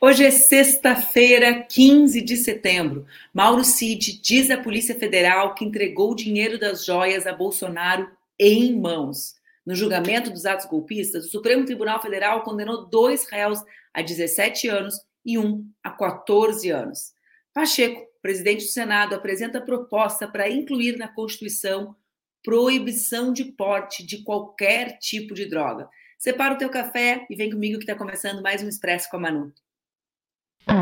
Hoje é sexta-feira, 15 de setembro. Mauro Cid diz à Polícia Federal que entregou o dinheiro das joias a Bolsonaro em mãos. No julgamento dos atos golpistas, o Supremo Tribunal Federal condenou dois réus a 17 anos e um a 14 anos. Pacheco, presidente do Senado, apresenta proposta para incluir na Constituição proibição de porte de qualquer tipo de droga. Separa o teu café e vem comigo que está começando mais um Expresso com a Manu. Bom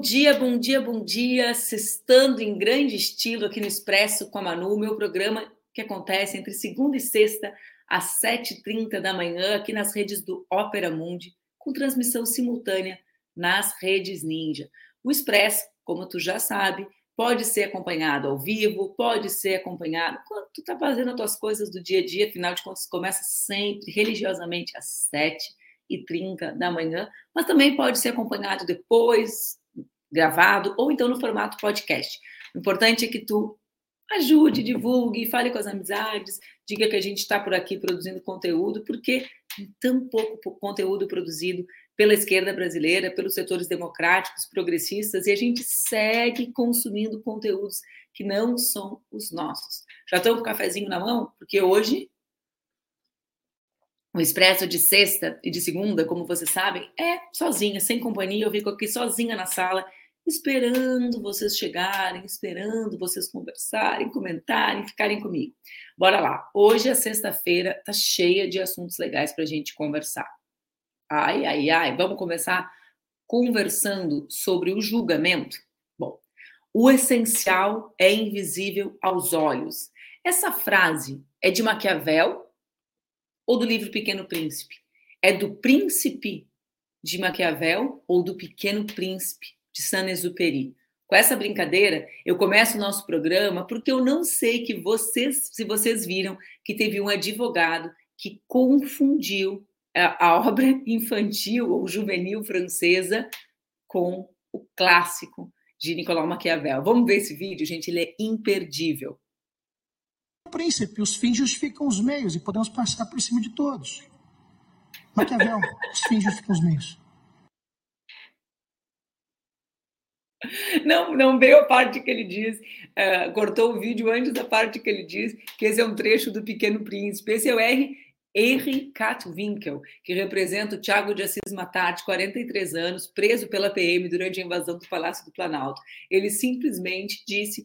dia, bom dia, bom dia. Sextando em grande estilo aqui no Expresso com a Manu, meu programa que acontece entre segunda e sexta, às 7h30 da manhã, aqui nas redes do Opera Mundi, com transmissão simultânea nas redes Ninja. O Expresso, como tu já sabe, Pode ser acompanhado ao vivo, pode ser acompanhado quando tu está fazendo as tuas coisas do dia a dia, afinal de contas, começa sempre religiosamente às 7h30 da manhã, mas também pode ser acompanhado depois, gravado, ou então no formato podcast. O importante é que tu ajude, divulgue, fale com as amizades, diga que a gente está por aqui produzindo conteúdo, porque tem tão pouco conteúdo produzido pela esquerda brasileira, pelos setores democráticos, progressistas, e a gente segue consumindo conteúdos que não são os nossos. Já estão com o cafezinho na mão? Porque hoje o expresso de sexta e de segunda, como vocês sabem, é sozinha, sem companhia. Eu fico aqui sozinha na sala, esperando vocês chegarem, esperando vocês conversarem, comentarem, ficarem comigo. Bora lá. Hoje, a sexta-feira, tá cheia de assuntos legais para a gente conversar. Ai, ai, ai. Vamos começar conversando sobre o julgamento? Bom, o essencial é invisível aos olhos. Essa frase é de Maquiavel ou do livro Pequeno Príncipe? É do Príncipe de Maquiavel ou do Pequeno Príncipe de Saint-Exupéry? Com essa brincadeira, eu começo o nosso programa porque eu não sei que vocês, se vocês viram que teve um advogado que confundiu a obra infantil ou juvenil francesa com o clássico de Nicolau Maquiavel. Vamos ver esse vídeo, gente, ele é imperdível. O príncipe, os fins justificam os meios e podemos passar por cima de todos. Maquiavel, os fins justificam os meios. Não, não veio a parte que ele diz, uh, cortou o vídeo antes da parte que ele diz que esse é um trecho do Pequeno Príncipe. Esse é o R Henry Katwinkel, que representa o Tiago de Assis Matar, de 43 anos, preso pela PM durante a invasão do Palácio do Planalto. Ele simplesmente disse.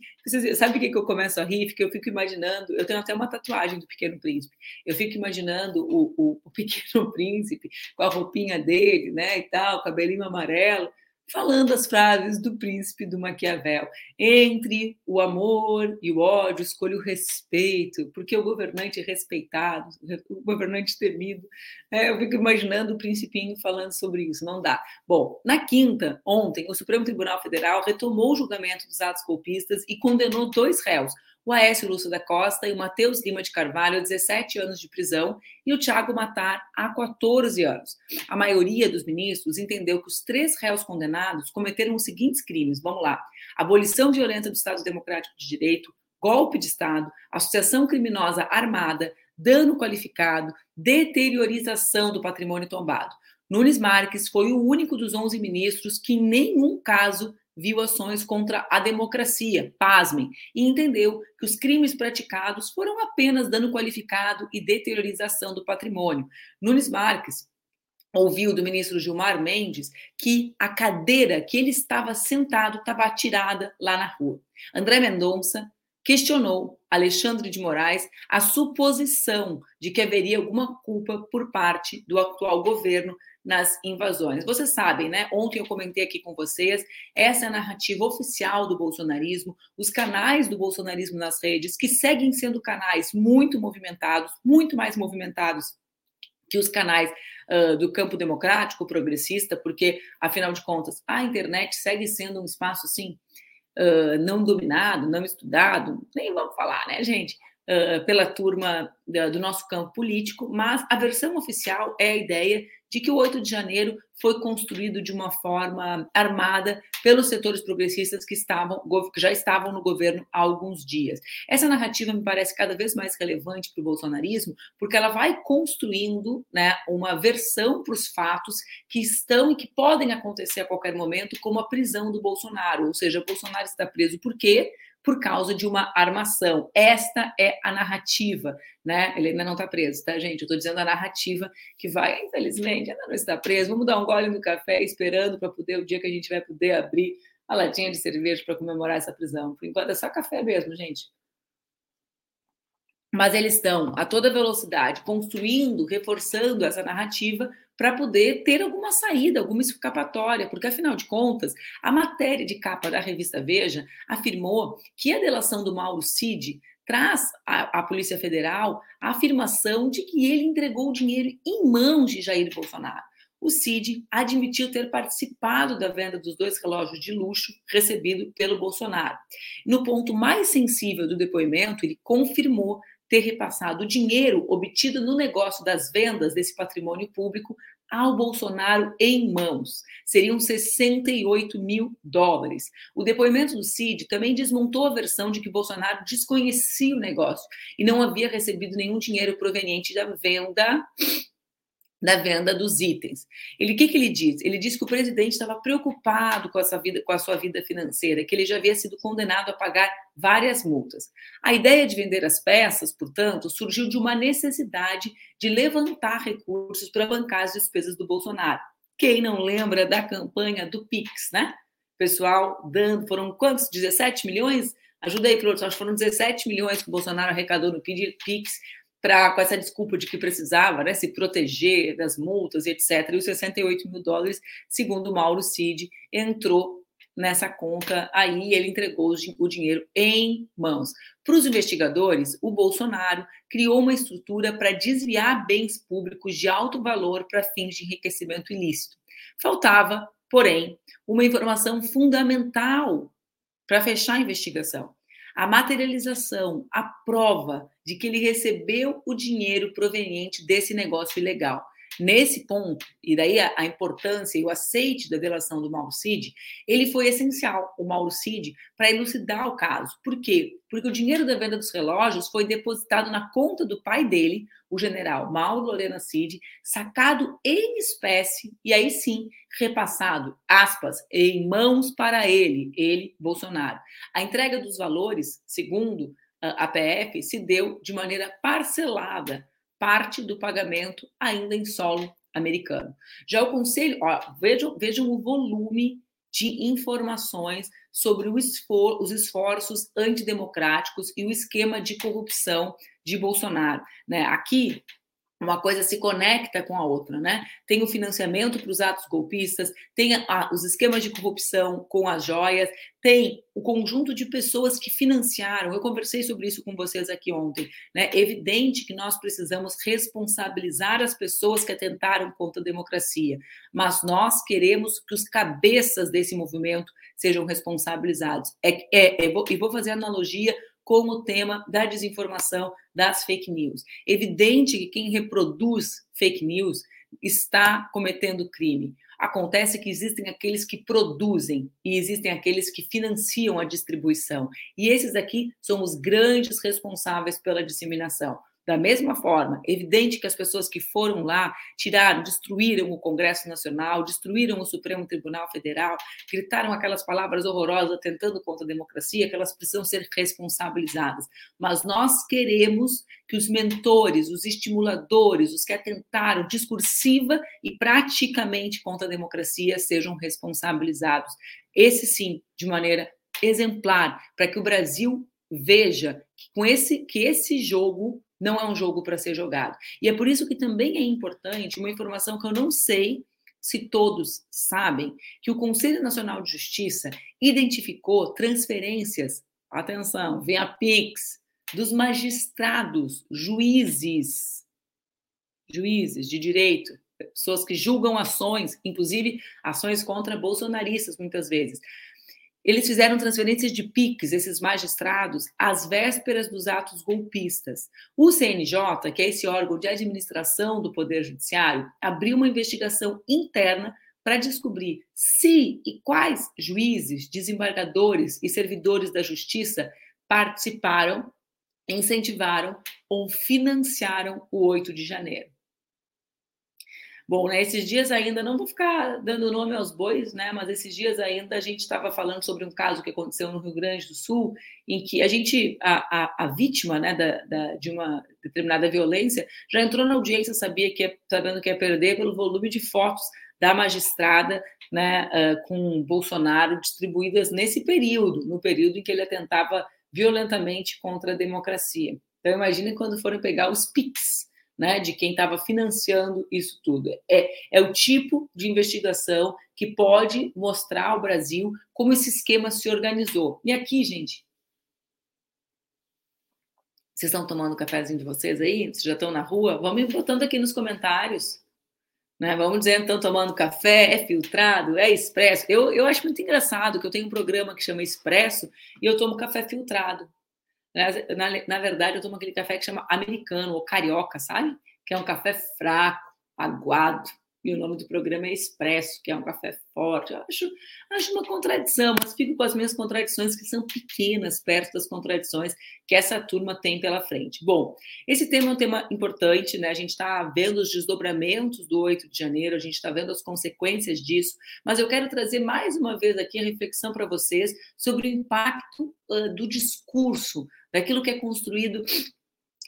Sabe o que eu começo a rir? Que eu fico imaginando. Eu tenho até uma tatuagem do Pequeno Príncipe. Eu fico imaginando o, o, o Pequeno Príncipe com a roupinha dele, né, e tal, cabelinho amarelo falando as frases do príncipe do Maquiavel. Entre o amor e o ódio, escolha o respeito, porque o governante respeitado, o governante temido. É, eu fico imaginando o principinho falando sobre isso, não dá. Bom, na quinta, ontem, o Supremo Tribunal Federal retomou o julgamento dos atos golpistas e condenou dois réus, o Aécio Lúcio da Costa e o Matheus Lima de Carvalho a 17 anos de prisão e o Tiago Matar a 14 anos. A maioria dos ministros entendeu que os três réus condenados cometeram os seguintes crimes. Vamos lá: abolição violenta do Estado Democrático de Direito, golpe de Estado, associação criminosa armada, dano qualificado, deteriorização do patrimônio tombado. Nunes Marques foi o único dos 11 ministros que, em nenhum caso, viu ações contra a democracia, pasmem, e entendeu que os crimes praticados foram apenas dano qualificado e deteriorização do patrimônio. Nunes Marques ouviu do ministro Gilmar Mendes que a cadeira que ele estava sentado estava tirada lá na rua. André Mendonça questionou Alexandre de Moraes a suposição de que haveria alguma culpa por parte do atual governo nas invasões. Vocês sabem, né? Ontem eu comentei aqui com vocês, essa é a narrativa oficial do bolsonarismo, os canais do bolsonarismo nas redes, que seguem sendo canais muito movimentados, muito mais movimentados que os canais uh, do campo democrático progressista, porque, afinal de contas, a internet segue sendo um espaço, assim, uh, não dominado, não estudado, nem vamos falar, né, gente? Uh, pela turma do nosso campo político, mas a versão oficial é a ideia de que o 8 de janeiro foi construído de uma forma armada pelos setores progressistas que estavam que já estavam no governo há alguns dias. Essa narrativa me parece cada vez mais relevante para o bolsonarismo, porque ela vai construindo né, uma versão para os fatos que estão e que podem acontecer a qualquer momento, como a prisão do Bolsonaro. Ou seja, Bolsonaro está preso por quê? Por causa de uma armação. Esta é a narrativa, né? Ele ainda não está preso, tá, gente? Eu estou dizendo a narrativa que vai, infelizmente, ainda não está preso. Vamos dar um gole no café esperando para poder, o dia que a gente vai poder abrir a latinha de cerveja para comemorar essa prisão. Por enquanto é só café mesmo, gente. Mas eles estão a toda velocidade construindo, reforçando essa narrativa para poder ter alguma saída, alguma escapatória, porque afinal de contas, a matéria de capa da revista Veja afirmou que a delação do Mauro Cid traz à, à Polícia Federal a afirmação de que ele entregou o dinheiro em mãos de Jair Bolsonaro. O Cid admitiu ter participado da venda dos dois relógios de luxo recebido pelo Bolsonaro. No ponto mais sensível do depoimento, ele confirmou ter repassado o dinheiro obtido no negócio das vendas desse patrimônio público ao Bolsonaro em mãos. Seriam 68 mil dólares. O depoimento do Cid também desmontou a versão de que Bolsonaro desconhecia o negócio e não havia recebido nenhum dinheiro proveniente da venda da venda dos itens. Ele que, que ele diz? Ele diz que o presidente estava preocupado com essa vida, com a sua vida financeira, que ele já havia sido condenado a pagar várias multas. A ideia de vender as peças, portanto, surgiu de uma necessidade de levantar recursos para bancar as despesas do Bolsonaro. Quem não lembra da campanha do Pix, né? Pessoal dando, foram quantos? 17 milhões? Ajuda aí, produção. Acho que foram 17 milhões que o Bolsonaro arrecadou no Pix para com essa desculpa de que precisava né, se proteger das multas e etc. E os 68 mil dólares, segundo Mauro Cid, entrou nessa conta aí ele entregou o dinheiro em mãos. Para os investigadores, o Bolsonaro criou uma estrutura para desviar bens públicos de alto valor para fins de enriquecimento ilícito. Faltava, porém, uma informação fundamental para fechar a investigação a materialização, a prova de que ele recebeu o dinheiro proveniente desse negócio ilegal. Nesse ponto, e daí a, a, importância e o aceite da delação do Mauro Cid, ele foi essencial, o Mauro Cid, para elucidar o caso. Por quê? Porque o dinheiro da venda dos relógios foi depositado na conta do pai dele, o general Mauro Lorena Cid, sacado em espécie e aí sim repassado, aspas, em mãos para ele, ele, Bolsonaro. A entrega dos valores, segundo a PF, se deu de maneira parcelada parte do pagamento ainda em solo americano. Já o Conselho, ó, vejam, vejam o volume de informações sobre esfor os esforços antidemocráticos e o esquema de corrupção de Bolsonaro. Né? Aqui, uma coisa se conecta com a outra, né? Tem o financiamento para os atos golpistas, tem a, os esquemas de corrupção com as joias, tem o conjunto de pessoas que financiaram. Eu conversei sobre isso com vocês aqui ontem. Né? É evidente que nós precisamos responsabilizar as pessoas que atentaram contra a democracia, mas nós queremos que os cabeças desse movimento sejam responsabilizados. É, é, é, e vou fazer analogia com o tema da desinformação, das fake news. Evidente que quem reproduz fake news está cometendo crime. Acontece que existem aqueles que produzem e existem aqueles que financiam a distribuição. E esses aqui são os grandes responsáveis pela disseminação. Da mesma forma, evidente que as pessoas que foram lá tiraram, destruíram o Congresso Nacional, destruíram o Supremo Tribunal Federal, gritaram aquelas palavras horrorosas atentando contra a democracia, que elas precisam ser responsabilizadas. Mas nós queremos que os mentores, os estimuladores, os que atentaram discursiva e praticamente contra a democracia sejam responsabilizados. Esse sim, de maneira exemplar, para que o Brasil veja que com esse que esse jogo não é um jogo para ser jogado. E é por isso que também é importante uma informação que eu não sei se todos sabem, que o Conselho Nacional de Justiça identificou transferências, atenção, vem a PIX, dos magistrados, juízes, juízes de direito, pessoas que julgam ações, inclusive ações contra bolsonaristas, muitas vezes, eles fizeram transferências de PIX, esses magistrados, às vésperas dos atos golpistas. O CNJ, que é esse órgão de administração do Poder Judiciário, abriu uma investigação interna para descobrir se e quais juízes, desembargadores e servidores da justiça participaram, incentivaram ou financiaram o 8 de janeiro. Bom, né, esses dias ainda, não vou ficar dando nome aos bois, né, mas esses dias ainda a gente estava falando sobre um caso que aconteceu no Rio Grande do Sul, em que a gente, a, a, a vítima né, da, da, de uma determinada violência, já entrou na audiência, sabia que sabendo que ia perder pelo volume de fotos da magistrada né, uh, com Bolsonaro distribuídas nesse período, no período em que ele atentava violentamente contra a democracia. Então, imagine quando forem pegar os PICs, né, de quem estava financiando isso tudo. É, é o tipo de investigação que pode mostrar ao Brasil como esse esquema se organizou. E aqui, gente, vocês estão tomando o cafezinho de vocês aí? Vocês já estão na rua? Me botando aqui nos comentários. Né? Vamos dizendo, estão tomando café, é filtrado, é expresso. Eu, eu acho muito engraçado que eu tenho um programa que chama Expresso e eu tomo café filtrado. Na, na, verdade, eu tomo aquele café que chama americano ou carioca, sabe? Que é um café fraco, aguado. E o nome do programa é Expresso, que é um café forte. Eu acho, acho uma contradição, mas fico com as minhas contradições, que são pequenas, perto das contradições que essa turma tem pela frente. Bom, esse tema é um tema importante, né? A gente está vendo os desdobramentos do 8 de janeiro, a gente está vendo as consequências disso, mas eu quero trazer mais uma vez aqui a reflexão para vocês sobre o impacto uh, do discurso daquilo que é construído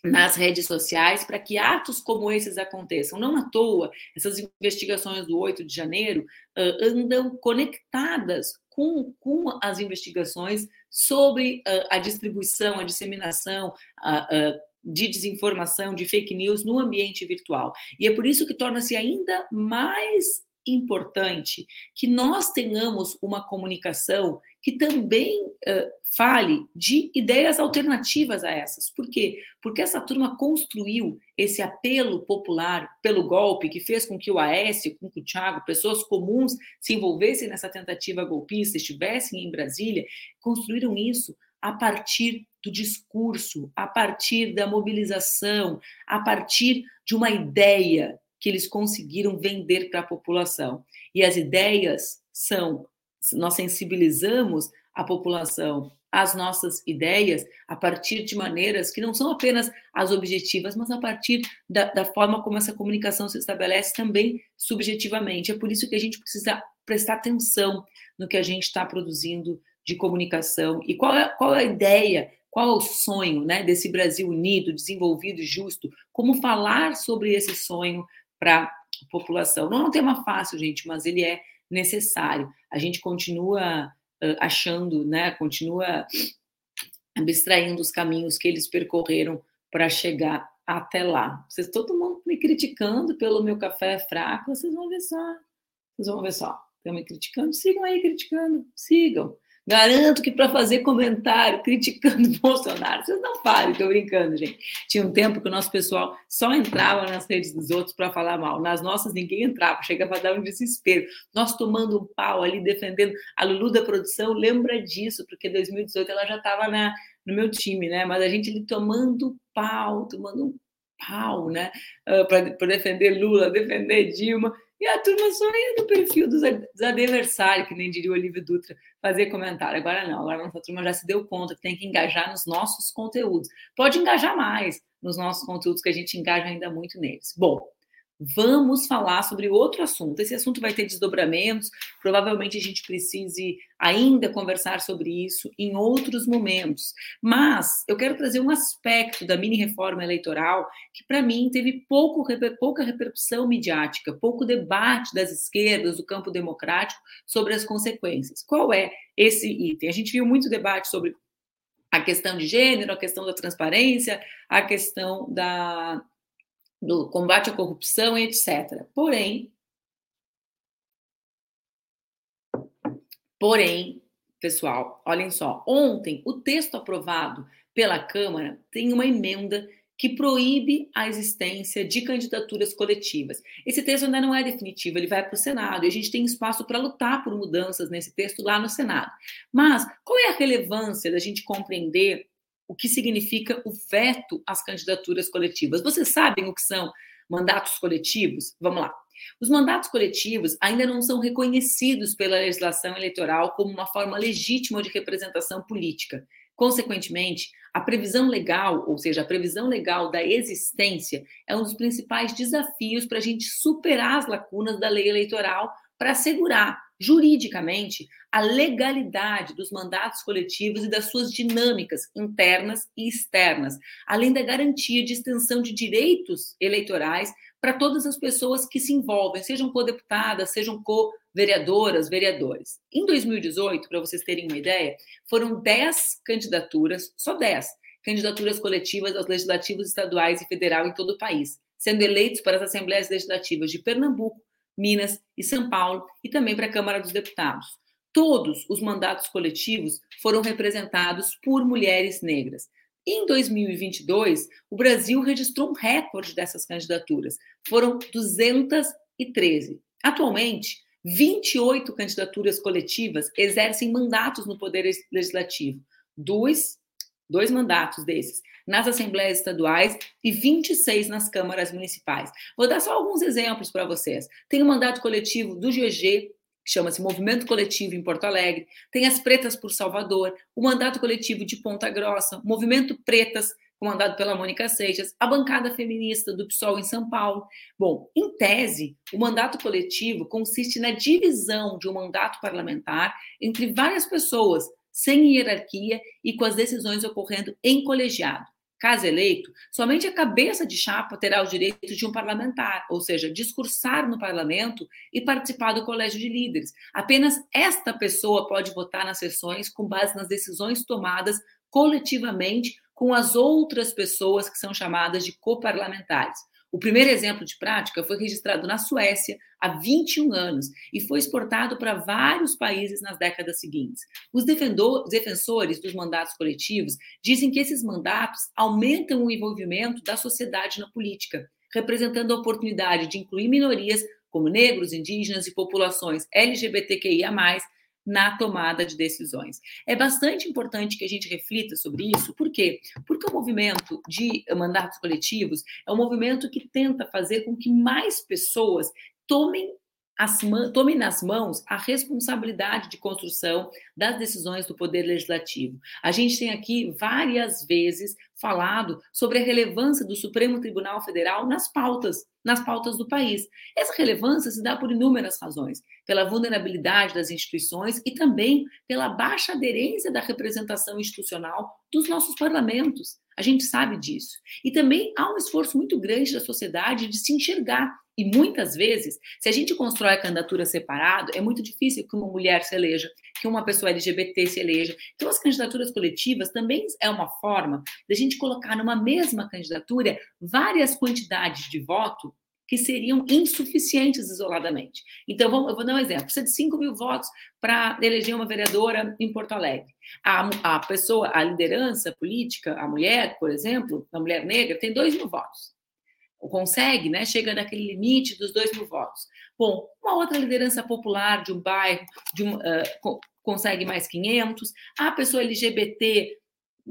nas redes sociais para que atos como esses aconteçam. Não à toa, essas investigações do 8 de janeiro uh, andam conectadas com, com as investigações sobre uh, a distribuição, a disseminação uh, de desinformação, de fake news no ambiente virtual. E é por isso que torna-se ainda mais importante que nós tenhamos uma comunicação que também uh, fale de ideias alternativas a essas. Por quê? Porque essa turma construiu esse apelo popular pelo golpe, que fez com que o Aécio, com que o Thiago, pessoas comuns se envolvessem nessa tentativa golpista, estivessem em Brasília, construíram isso a partir do discurso, a partir da mobilização, a partir de uma ideia que eles conseguiram vender para a população. E as ideias são: nós sensibilizamos a população às nossas ideias a partir de maneiras que não são apenas as objetivas, mas a partir da, da forma como essa comunicação se estabelece também subjetivamente. É por isso que a gente precisa prestar atenção no que a gente está produzindo de comunicação e qual é, qual é a ideia qual é o sonho né, desse Brasil unido, desenvolvido e justo? Como falar sobre esse sonho para a população. Não é um tema fácil, gente, mas ele é necessário. A gente continua achando, né, continua abstraindo os caminhos que eles percorreram para chegar até lá. Vocês todo mundo me criticando pelo meu café fraco, vocês vão ver só. Vocês vão ver só. Estão me criticando? Sigam aí criticando, sigam. Garanto que para fazer comentário criticando o Bolsonaro, vocês não falem, estou brincando, gente. Tinha um tempo que o nosso pessoal só entrava nas redes dos outros para falar mal. Nas nossas, ninguém entrava, chegava a dar um desespero. Nós tomando um pau ali, defendendo. A Lulu da produção lembra disso, porque em 2018 ela já estava no meu time, né? Mas a gente ali tomando pau, tomando um pau, né? Uh, para defender Lula, defender Dilma. E a turma só ia no perfil dos, adversários, que nem diria o Olívio Dutra, fazer comentário. Agora não, agora a nossa turma já se deu conta que tem que engajar nos nossos conteúdos. Pode engajar mais nos nossos conteúdos, que a gente engaja ainda muito neles. Bom, vamos falar sobre outro assunto. Esse assunto vai ter desdobramentos, provavelmente a gente precise ainda conversar sobre isso em outros momentos. Mas eu quero trazer um aspecto da mini reforma eleitoral que, para mim, teve pouco, pouca repercussão midiática, pouco debate das esquerdas, do campo democrático, sobre as consequências. Qual é esse item? A gente viu muito debate sobre a questão de gênero, a questão da transparência, a questão da do combate à corrupção, etc. Porém, porém, pessoal, olhem só, ontem o texto aprovado pela Câmara tem uma emenda que proíbe a existência de candidaturas coletivas. Esse texto ainda não é definitivo, ele vai para o Senado e a gente tem espaço para lutar por mudanças nesse texto lá no Senado. Mas qual é a relevância da gente compreender o que significa o veto às candidaturas coletivas. Vocês sabem o que são mandatos coletivos? Vamos lá. Os mandatos coletivos ainda não são reconhecidos pela legislação eleitoral como uma forma legítima de representação política. Consequentemente, a previsão legal, ou seja, a previsão legal da existência, é um dos principais desafios para a gente superar as lacunas da lei eleitoral para assegurar juridicamente a legalidade dos mandatos coletivos e das suas dinâmicas internas e externas, além da garantia de extensão de direitos eleitorais para todas as pessoas que se envolvem, sejam co-deputadas, sejam co-vereadoras, vereadores. Em 2018, para vocês terem uma ideia, foram 10 candidaturas, só 10 candidaturas coletivas aos legislativos estaduais e federal em todo o país, sendo eleitos para as assembleias legislativas de Pernambuco, Minas e São Paulo e também para a Câmara dos Deputados. Todos os mandatos coletivos foram representados por mulheres negras. Em 2022, o Brasil registrou um recorde dessas candidaturas. Foram 213. Atualmente, 28 candidaturas coletivas exercem mandatos no Poder Legislativo. Dois, dois mandatos desses nas assembleias estaduais e 26 nas câmaras municipais. Vou dar só alguns exemplos para vocês. Tem o mandato coletivo do GG, que chama-se Movimento Coletivo em Porto Alegre, tem as Pretas por Salvador, o mandato coletivo de Ponta Grossa, Movimento Pretas, comandado pela Mônica Seixas, a bancada feminista do PSOL em São Paulo. Bom, em tese, o mandato coletivo consiste na divisão de um mandato parlamentar entre várias pessoas, sem hierarquia e com as decisões ocorrendo em colegiado. Caso eleito, somente a cabeça de chapa terá o direito de um parlamentar, ou seja, discursar no parlamento e participar do colégio de líderes. Apenas esta pessoa pode votar nas sessões com base nas decisões tomadas coletivamente com as outras pessoas que são chamadas de coparlamentares. O primeiro exemplo de prática foi registrado na Suécia há 21 anos e foi exportado para vários países nas décadas seguintes. Os defensores dos mandatos coletivos dizem que esses mandatos aumentam o envolvimento da sociedade na política, representando a oportunidade de incluir minorias como negros, indígenas e populações LGBTQIA, na tomada de decisões. É bastante importante que a gente reflita sobre isso, por quê? Porque o movimento de mandatos coletivos é um movimento que tenta fazer com que mais pessoas tomem as, tome nas mãos a responsabilidade de construção das decisões do Poder Legislativo. A gente tem aqui várias vezes falado sobre a relevância do Supremo Tribunal Federal nas pautas, nas pautas do país. Essa relevância se dá por inúmeras razões, pela vulnerabilidade das instituições e também pela baixa aderência da representação institucional dos nossos parlamentos. A gente sabe disso. E também há um esforço muito grande da sociedade de se enxergar e muitas vezes, se a gente constrói a candidatura separado, é muito difícil que uma mulher se eleja, que uma pessoa LGBT se eleja. Então, as candidaturas coletivas também é uma forma de a gente colocar numa mesma candidatura várias quantidades de voto que seriam insuficientes isoladamente. Então, vamos, eu vou dar um exemplo. Precisa de 5 mil votos para eleger uma vereadora em Porto Alegre. A, a pessoa, a liderança política, a mulher, por exemplo, a mulher negra, tem 2 mil votos consegue, né, chega naquele limite dos dois mil votos. Bom, uma outra liderança popular de um bairro de um, uh, consegue mais 500, a pessoa LGBT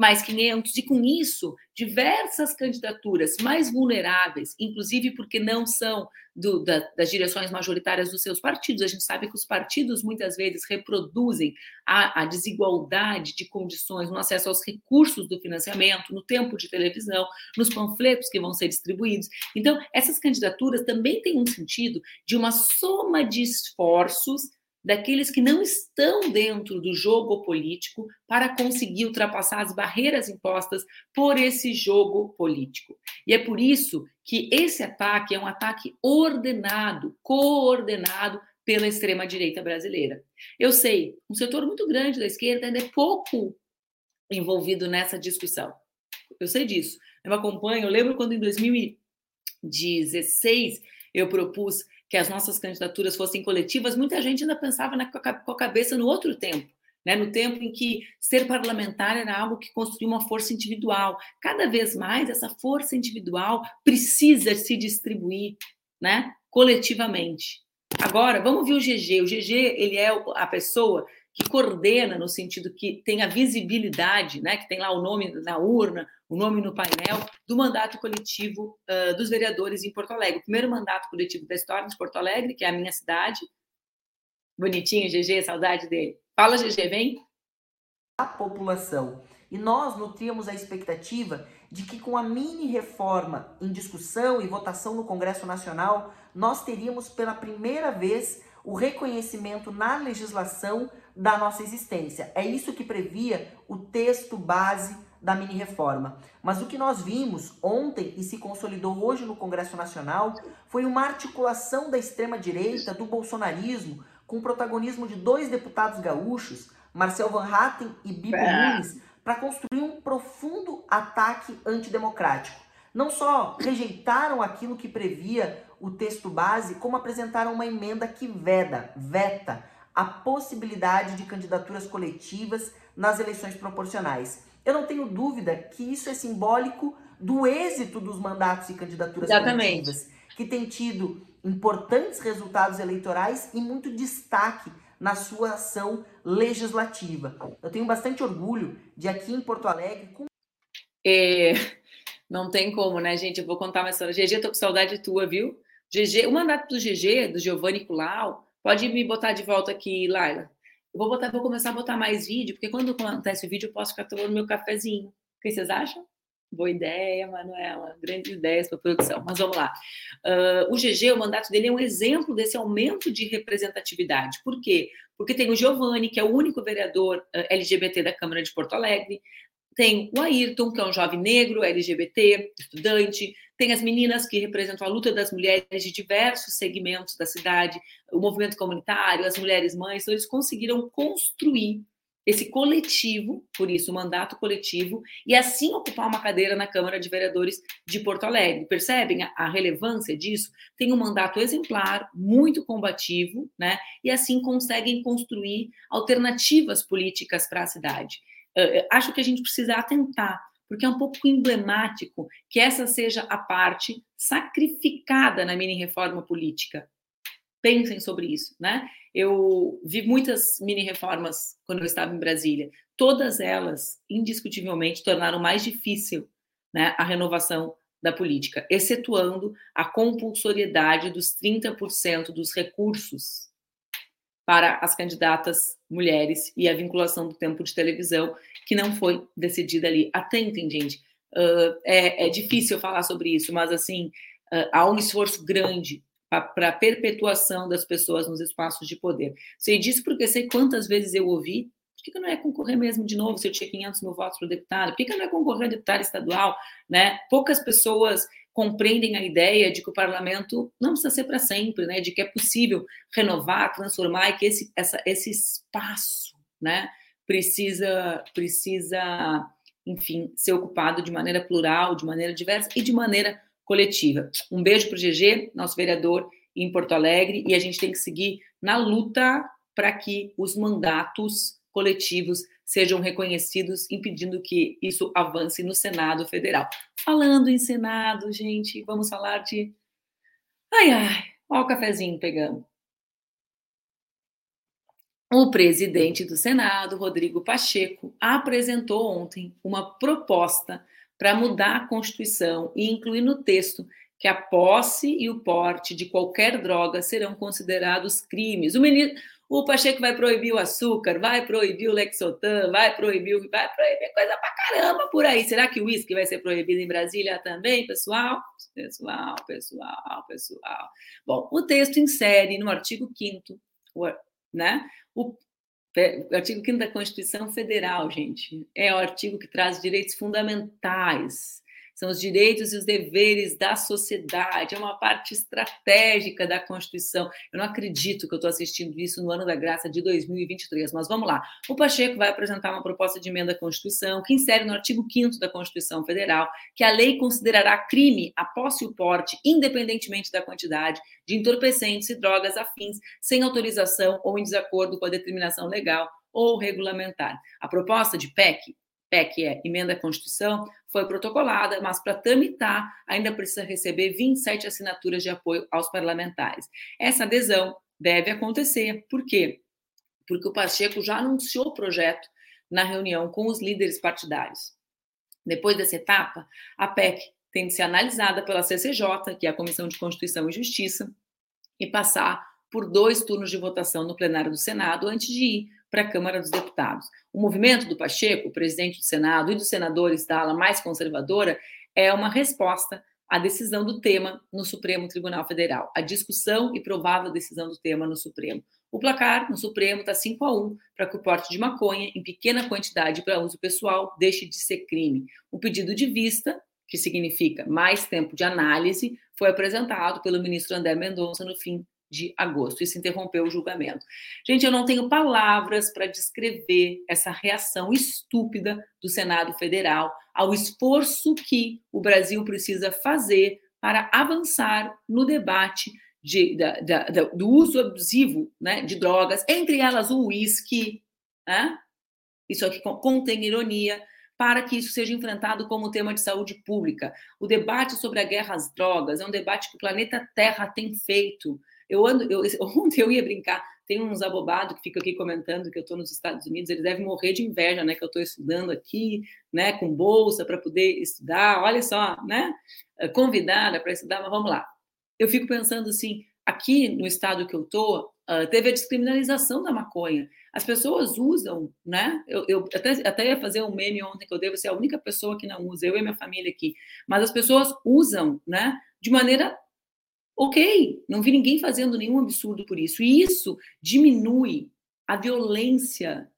mais 500, e com isso, diversas candidaturas mais vulneráveis, inclusive porque não são do, da, das direções majoritárias dos seus partidos. A gente sabe que os partidos muitas vezes reproduzem a, a desigualdade de condições no acesso aos recursos do financiamento, no tempo de televisão, nos panfletos que vão ser distribuídos. Então, essas candidaturas também têm um sentido de uma soma de esforços daqueles que não estão dentro do jogo político para conseguir ultrapassar as barreiras impostas por esse jogo político. E é por isso que esse ataque é um ataque ordenado, coordenado pela extrema-direita brasileira. Eu sei, um setor muito grande da esquerda ainda é pouco envolvido nessa discussão. Eu sei disso. Eu acompanho, eu lembro quando em 2016 eu propus que as nossas candidaturas fossem coletivas, muita gente ainda pensava na, com a cabeça no outro tempo. Né, no tempo em que ser parlamentar era algo que construía uma força individual. Cada vez mais, essa força individual precisa se distribuir né, coletivamente. Agora, vamos ver o GG. O GG ele é a pessoa que coordena no sentido que tem a visibilidade, né, que tem lá o nome na urna, o nome no painel do mandato coletivo uh, dos vereadores em Porto Alegre. O primeiro mandato coletivo da história de Porto Alegre, que é a minha cidade. Bonitinho, GG, saudade dele. Fala, GG, vem. A população. E nós nutríamos a expectativa de que com a mini reforma em discussão e votação no Congresso Nacional, nós teríamos pela primeira vez o reconhecimento na legislação da nossa existência. É isso que previa o texto base da mini reforma. Mas o que nós vimos ontem e se consolidou hoje no Congresso Nacional foi uma articulação da extrema direita, do bolsonarismo, com o protagonismo de dois deputados gaúchos, Marcel Van Hatten e Bibo é. Nunes, para construir um profundo ataque antidemocrático. Não só rejeitaram aquilo que previa o texto base, como apresentaram uma emenda que veda, veta a possibilidade de candidaturas coletivas nas eleições proporcionais. Eu não tenho dúvida que isso é simbólico do êxito dos mandatos e candidaturas Exatamente. coletivas, que tem tido importantes resultados eleitorais e muito destaque na sua ação legislativa. Eu tenho bastante orgulho de aqui em Porto Alegre. Com... É, não tem como, né, gente? Eu vou contar uma história. GG, tô com saudade tua, viu? GG, o mandato do GG, do Giovanni Culau, pode me botar de volta aqui, Laila. Eu vou, botar, vou começar a botar mais vídeo, porque quando acontece o vídeo, eu posso ficar tomando meu cafezinho. O que vocês acham? Boa ideia, Manuela. Grandes ideias para produção. Mas vamos lá. Uh, o GG, o mandato dele é um exemplo desse aumento de representatividade. Por quê? Porque tem o Giovanni, que é o único vereador ah, LGBT da Câmara de Porto Alegre. Tem o Ayrton, que é um jovem negro, LGBT, estudante. Tem as meninas que representam a luta das mulheres de diversos segmentos da cidade, o movimento comunitário, as mulheres mães. Então, eles conseguiram construir esse coletivo, por isso, o mandato coletivo, e assim ocupar uma cadeira na Câmara de Vereadores de Porto Alegre. Percebem a, relevância disso? Tem um mandato exemplar, muito combativo, né? E assim conseguem construir alternativas políticas para a cidade. Uh, acho que a gente precisa atentar porque é um pouco emblemático que essa seja a parte sacrificada na mini reforma política. Pensem sobre isso, né? Eu vi muitas mini reformas quando eu estava em Brasília. Todas elas, indiscutivelmente, tornaram mais difícil né, a renovação da política, excetuando a compulsoriedade dos 30% dos recursos para as candidatas mulheres e a vinculação do tempo de televisão, que não foi decidida ali. Atentem, gente. Uh, é, é, difícil falar sobre isso, mas assim uh, há um esforço grande para a perpetuação das pessoas nos espaços de poder. Sei disso porque sei quantas vezes eu ouvi. Por que, que não é concorrer mesmo de novo se eu tinha 500 mil votos para deputado? Por que, que não é concorrer a deputado estadual? Né? Poucas pessoas compreendem a ideia de que o parlamento não precisa ser para sempre, né? De que é possível renovar, transformar e que esse, essa, esse espaço, né? Precisa, precisa, enfim, ser ocupado de maneira plural, de maneira diversa e de maneira coletiva. Um beijo para o GG, nosso vereador em Porto Alegre, e a gente tem que seguir na luta para que os mandatos coletivos sejam reconhecidos, impedindo que isso avance no Senado Federal. Falando em Senado, gente, vamos falar de. Ai, ai, olha o cafezinho pegando. O presidente do Senado, Rodrigo Pacheco, apresentou ontem uma proposta para mudar a Constituição e incluir no texto que a posse e o porte de qualquer droga serão considerados crimes. O ministro, o Pacheco vai proibir o açúcar, vai proibir o Lexotan, vai proibir, vai proibir coisa pra caramba por aí. Será que o uísque vai ser proibido em Brasília também, pessoal? Pessoal, pessoal, pessoal. Bom, o texto insere no artigo 5 né? O, o artigo 5 da Constituição Federal, gente, é o artigo que traz direitos fundamentais são os direitos e os deveres da sociedade, é uma parte estratégica da Constituição. Eu não acredito que eu estou assistindo isso no ano da graça de 2023, mas vamos lá. O Pacheco vai apresentar uma proposta de emenda à Constituição que insere no artigo 5 da Constituição Federal que a lei considerará crime a posse e o porte, independentemente da quantidade, de entorpecentes e drogas afins, sem autorização ou em desacordo com a determinação legal ou regulamentar. A proposta de PEC PEC é emenda à Constituição, foi protocolada, mas para tramitar ainda precisa receber 27 assinaturas de apoio aos parlamentares. Essa adesão deve acontecer. Por quê? porque o Pacheco já anunciou o projeto na reunião com os líderes partidários. Depois dessa etapa, a PEC tem de ser analisada pela CCJ, que é a Comissão de Constituição e Justiça, e passar por dois turnos de votação no plenário do Senado antes de ir para a Câmara dos Deputados. O movimento do Pacheco, presidente do Senado e dos senadores da ala mais conservadora, é uma resposta à decisão do tema no Supremo Tribunal Federal, a discussão e provável decisão do tema no Supremo. O placar no Supremo está 5 a 1 para que o porte de maconha em pequena quantidade para uso pessoal deixe de ser crime. O pedido de vista, que significa mais tempo de análise, foi apresentado pelo ministro André Mendonça no fim de agosto. Isso interrompeu o julgamento. Gente, eu não tenho palavras para descrever essa reação estúpida do Senado Federal ao esforço que o Brasil precisa fazer para avançar no debate de, da, da, da, do uso abusivo né, de drogas, entre elas o uísque, né? isso aqui contém ironia, para que isso seja enfrentado como tema de saúde pública. O debate sobre a guerra às drogas é um debate que o planeta Terra tem feito. Eu ando, eu, ontem eu ia brincar, tem uns abobados que ficam aqui comentando que eu estou nos Estados Unidos, eles devem morrer de inveja, né? Que eu estou estudando aqui, né? Com bolsa para poder estudar, olha só, né? Convidada para estudar, mas vamos lá eu fico pensando assim, aqui no estado que eu tô, uh, teve a descriminalização da maconha. As pessoas usam, né? Eu, eu até, até ia fazer um meme ontem que eu devo ser a única pessoa que não usa, eu e minha família aqui. Mas as pessoas usam, né? De maneira ok. Não vi ninguém fazendo nenhum absurdo por isso. E isso diminui a violência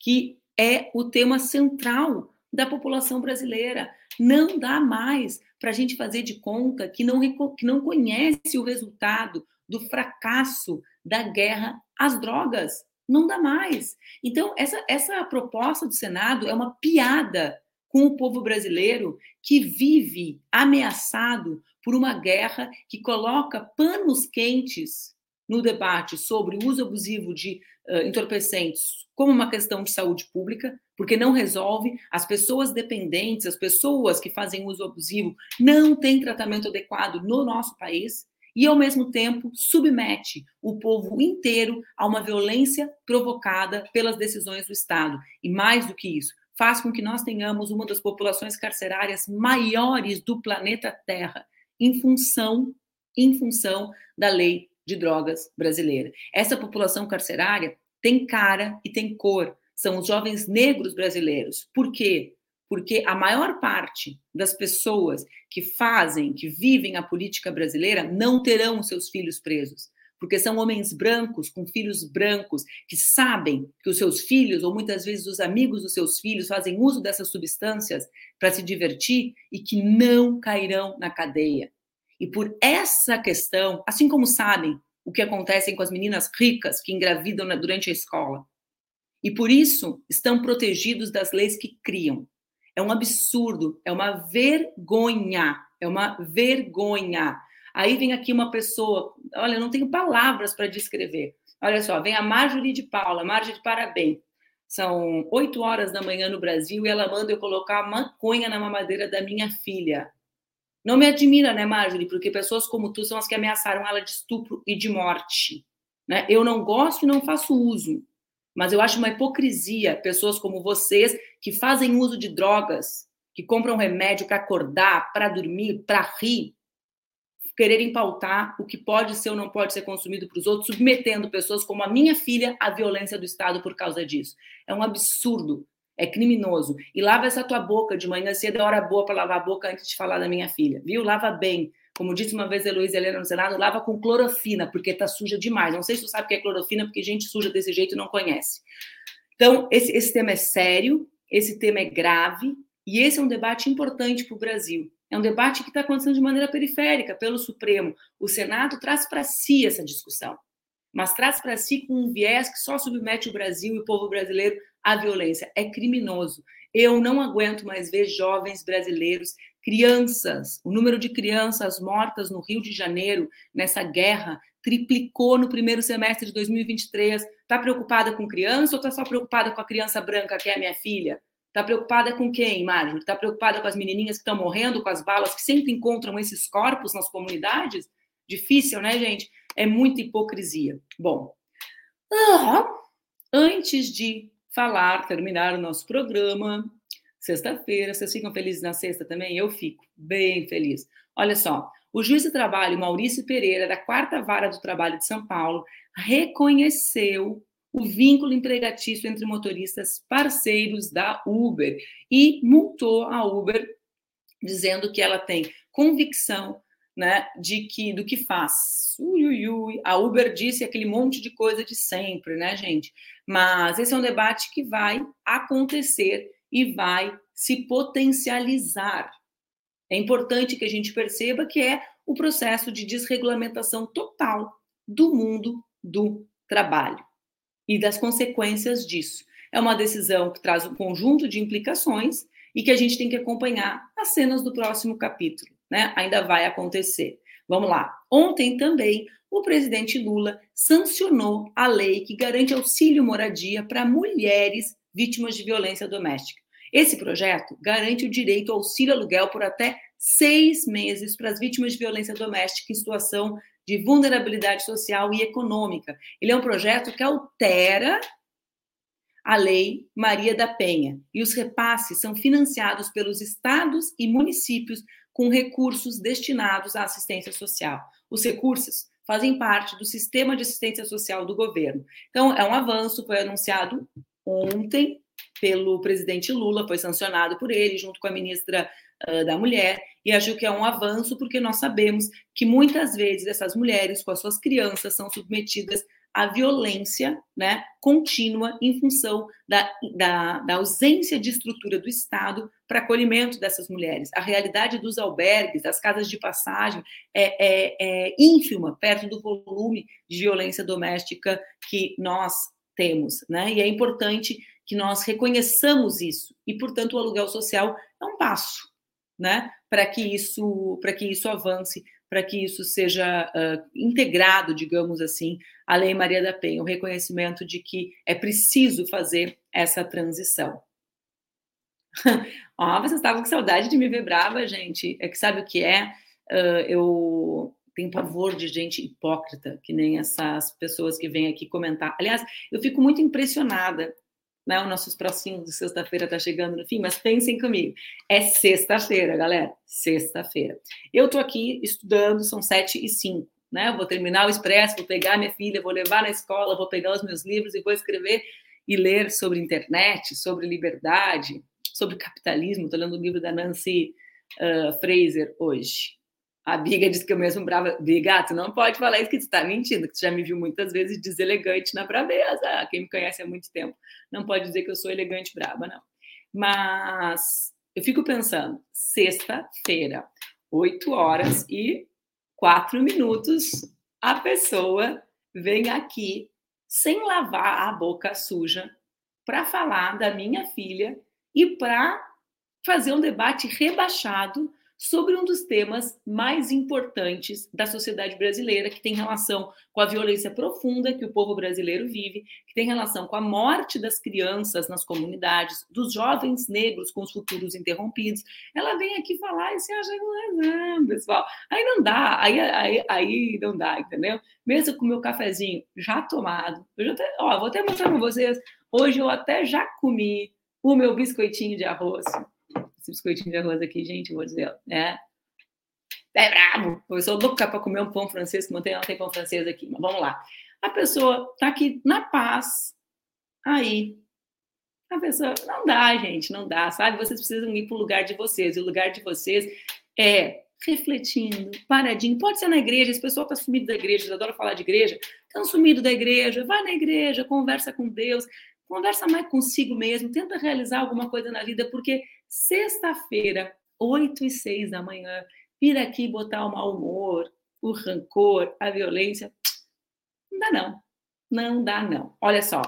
que é o tema central da população brasileira. Não dá mais para a gente fazer de conta que não, que não conhece o resultado do fracasso da guerra às drogas. Não dá mais. Então, essa, essa proposta do Senado é uma piada com o povo brasileiro que vive ameaçado por uma guerra que coloca panos quentes no debate sobre o uso abusivo de uh, entorpecentes como uma questão de saúde pública, porque não resolve. As pessoas dependentes, as pessoas que fazem uso abusivo, não têm tratamento adequado no nosso país e, ao mesmo tempo, submete o povo inteiro a uma violência provocada pelas decisões do Estado. E mais do que isso, faz com que nós tenhamos uma das populações carcerárias maiores do planeta Terra, em função, em função da lei de drogas brasileira. Essa população carcerária tem cara e tem cor. São os jovens negros brasileiros. Por quê? Porque a maior parte das pessoas que fazem, que vivem a política brasileira, não terão seus filhos presos. Porque são homens brancos, com filhos brancos, que sabem que os seus filhos, ou muitas vezes os amigos dos seus filhos, fazem uso dessas substâncias para se divertir e que não cairão na cadeia. E por essa questão, assim como sabem o que acontece com as meninas ricas que engravidam durante a escola, e por isso estão protegidos das leis que criam. É um absurdo, é uma vergonha, é uma vergonha. Aí vem aqui uma pessoa, olha, não tenho palavras para descrever. Olha só, vem a Marjorie de Paula, Marjorie parabéns. São oito horas da manhã no Brasil e ela manda eu colocar maconha na mamadeira da minha filha. Não me admira, né, Marjorie? Porque pessoas como tu são as que ameaçaram ela de estupro e de morte. Né? Eu não gosto e não faço uso, mas eu acho uma hipocrisia pessoas como vocês que fazem uso de drogas, que compram remédio para acordar, para dormir, para rir, quererem pautar o que pode ser ou não pode ser consumido para os outros, submetendo pessoas como a minha filha à violência do Estado por causa disso. É um absurdo é criminoso. E lava essa tua boca de manhã cedo, é hora boa para lavar a boca antes de falar da minha filha, viu? Lava bem. Como disse uma vez a Heloísa Helena no Senado, lava com clorofina, porque tá suja demais. Não sei se tu sabe o que é clorofina, porque gente suja desse jeito não conhece. Então, esse, esse tema é sério, esse tema é grave, e esse é um debate importante para o Brasil. É um debate que está acontecendo de maneira periférica pelo Supremo. O Senado traz para si essa discussão, mas traz para si com um viés que só submete o Brasil e o povo brasileiro a violência. É criminoso. Eu não aguento mais ver jovens brasileiros, crianças, o número de crianças mortas no Rio de Janeiro nessa guerra triplicou no primeiro semestre de 2023. Está preocupada com criança ou está só preocupada com a criança branca que é a minha filha? Está preocupada com quem, Mário? Está preocupada com as menininhas que estão morrendo com as balas que sempre encontram esses corpos nas comunidades? Difícil, né, gente? É muita hipocrisia. Bom, antes de falar, terminar o nosso programa, sexta-feira, vocês ficam felizes na sexta também? Eu fico bem feliz. Olha só, o juiz de trabalho Maurício Pereira, da quarta vara do trabalho de São Paulo, reconheceu o vínculo empregatício entre motoristas parceiros da Uber e multou a Uber dizendo que ela tem convicção né, de que do que faz. Ui, ui, ui. A Uber disse aquele monte de coisa de sempre, né, gente? Mas esse é um debate que vai acontecer e vai se potencializar. É importante que a gente perceba que é o processo de desregulamentação total do mundo do trabalho e das consequências disso. É uma decisão que traz um conjunto de implicações e que a gente tem que acompanhar as cenas do próximo capítulo, né? Ainda vai acontecer. Vamos lá. Ontem também o presidente Lula sancionou a lei que garante auxílio moradia para mulheres vítimas de violência doméstica. Esse projeto garante o direito ao auxílio aluguel por até seis meses para as vítimas de violência doméstica em situação de vulnerabilidade social e econômica. Ele é um projeto que altera a Lei Maria da Penha e os repasses são financiados pelos estados e municípios com recursos destinados à assistência social. Os recursos fazem parte do sistema de assistência social do governo. Então, é um avanço, foi anunciado ontem pelo presidente Lula, foi sancionado por ele, junto com a ministra uh, da Mulher, e acho que é um avanço, porque nós sabemos que muitas vezes essas mulheres, com as suas crianças, são submetidas à violência né, contínua em função da, da, da ausência de estrutura do Estado para acolhimento dessas mulheres. A realidade dos albergues, das casas de passagem, é, é, é ínfima perto do volume de violência doméstica que nós temos. Né? E é importante que nós reconheçamos isso. E, portanto, o aluguel social é um passo né, para que isso para que isso avance, para que isso seja uh, integrado, digamos assim, à Lei Maria da Penha, o reconhecimento de que é preciso fazer essa transição. Ó, oh, vocês estavam com saudade de me ver brava, gente. É que sabe o que é? Uh, eu tenho pavor de gente hipócrita, que nem essas pessoas que vêm aqui comentar. Aliás, eu fico muito impressionada né? Os nossos próximos de sexta-feira está chegando no fim, mas pensem comigo. É sexta-feira, galera. Sexta-feira. Eu estou aqui estudando, são sete e cinco. Né? vou terminar o expresso, vou pegar minha filha, vou levar na escola, vou pegar os meus livros e vou escrever e ler sobre internet, sobre liberdade, sobre capitalismo. Estou lendo o livro da Nancy uh, Fraser hoje. A Biga disse que eu mesmo brava. Biga, tu não pode falar isso que tu está mentindo, que tu já me viu muitas vezes deselegante na braveza. Quem me conhece há muito tempo não pode dizer que eu sou elegante brava, não. Mas eu fico pensando, sexta-feira, oito horas e quatro minutos, a pessoa vem aqui sem lavar a boca suja para falar da minha filha e para fazer um debate rebaixado sobre um dos temas mais importantes da sociedade brasileira, que tem relação com a violência profunda que o povo brasileiro vive, que tem relação com a morte das crianças nas comunidades, dos jovens negros com os futuros interrompidos. Ela vem aqui falar e se acha não, pessoal. Aí não dá, aí, aí, aí não dá, entendeu? Mesmo com o meu cafezinho já tomado, eu já até, ó, vou até mostrar para vocês. Hoje eu até já comi o meu biscoitinho de arroz esse biscoitinho de arroz aqui, gente, vou dizer, né? É brabo! Eu sou louca para comer um pão francês, que não tem, pão francês aqui, mas vamos lá. A pessoa tá aqui na paz, aí a pessoa, não dá, gente, não dá, sabe? Vocês precisam ir para o lugar de vocês, e o lugar de vocês é refletindo, paradinho. Pode ser na igreja, esse pessoal está sumido da igreja, eles adoram falar de igreja, estão sumido da igreja, vai na igreja, conversa com Deus, conversa mais consigo mesmo, tenta realizar alguma coisa na vida, porque sexta-feira, 8 e 6 da manhã, vir aqui botar o mau humor, o rancor, a violência, não dá não. Não dá não. Olha só.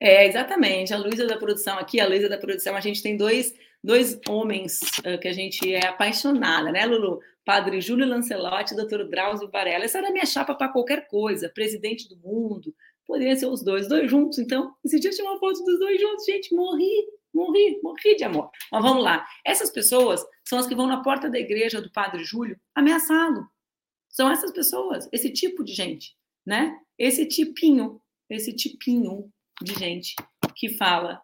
É, exatamente, a Luísa da produção aqui, a Luísa da produção, a gente tem dois, dois homens uh, que a gente é apaixonada, né, Lulu? Padre Júlio Lancelotti doutor Drauzio Varela. Essa era a minha chapa para qualquer coisa, presidente do mundo, poderia ser os dois, dois juntos, então. Esse dia tinha uma foto dos dois juntos, gente, morri, morri, morri de amor. Mas vamos lá. Essas pessoas são as que vão na porta da igreja do Padre Júlio ameaçá-lo. São essas pessoas, esse tipo de gente, né? Esse tipinho esse tipinho de gente que fala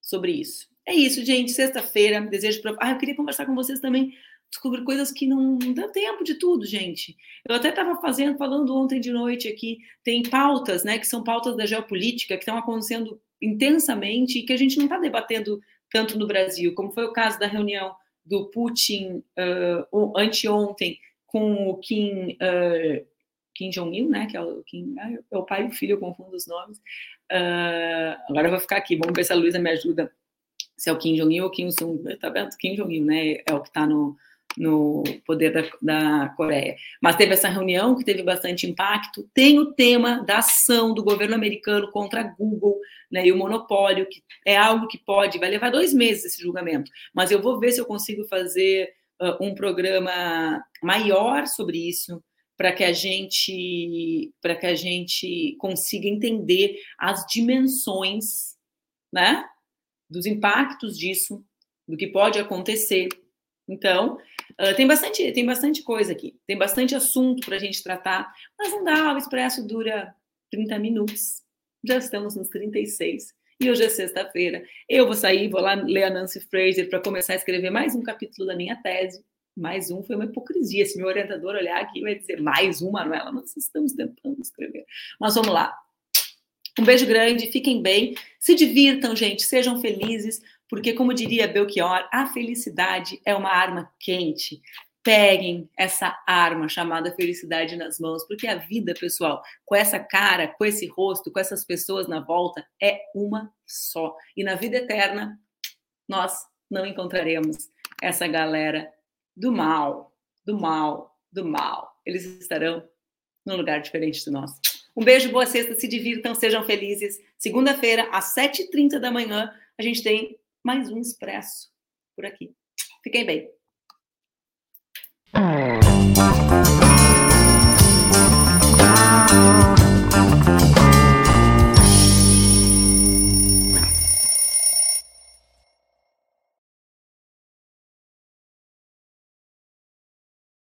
sobre isso. É isso, gente. Sexta-feira, desejo. Pra... Ah, eu queria conversar com vocês também descobrir coisas que não, não dá tempo de tudo, gente. Eu até estava fazendo, falando ontem de noite aqui, tem pautas, né, que são pautas da geopolítica que estão acontecendo intensamente e que a gente não está debatendo tanto no Brasil, como foi o caso da reunião do Putin uh, anteontem com o Kim, uh, Kim Jong-il, né, que é o, Kim, é o pai e o filho, eu confundo os nomes. Uh, agora eu vou ficar aqui, vamos ver se a Luísa me ajuda, se é o Kim Jong-il ou Kim Jong-un, tá vendo? Kim Jong-il, né, é o que está no, no poder da, da, Coreia. Mas teve essa reunião que teve bastante impacto. Tem o tema da ação do governo americano contra a Google né, e o monopólio, que é algo que pode, vai levar dois meses esse julgamento. Mas eu vou ver se eu consigo fazer uh, um programa maior sobre isso para que a gente para que a gente consiga entender as dimensões, né, dos impactos disso, do que pode acontecer então, uh, tem, bastante, tem bastante coisa aqui, tem bastante assunto para a gente tratar, mas não dá, o Expresso dura 30 minutos, já estamos nos 36, e hoje é sexta-feira. Eu vou sair, vou lá ler a Nancy Fraser para começar a escrever mais um capítulo da minha tese. Mais um foi uma hipocrisia. Se meu orientador olhar aqui, vai dizer mais um, Manuela. Nós estamos tentando escrever. Mas vamos lá. Um beijo grande, fiquem bem, se divirtam, gente, sejam felizes. Porque, como diria Belchior, a felicidade é uma arma quente. Peguem essa arma chamada felicidade nas mãos, porque a vida, pessoal, com essa cara, com esse rosto, com essas pessoas na volta, é uma só. E na vida eterna, nós não encontraremos essa galera do mal, do mal, do mal. Eles estarão num lugar diferente do nosso. Um beijo, boa sexta, se divirtam, sejam felizes. Segunda-feira, às 7h30 da manhã, a gente tem mais um expresso por aqui. Fiquem bem. Ah.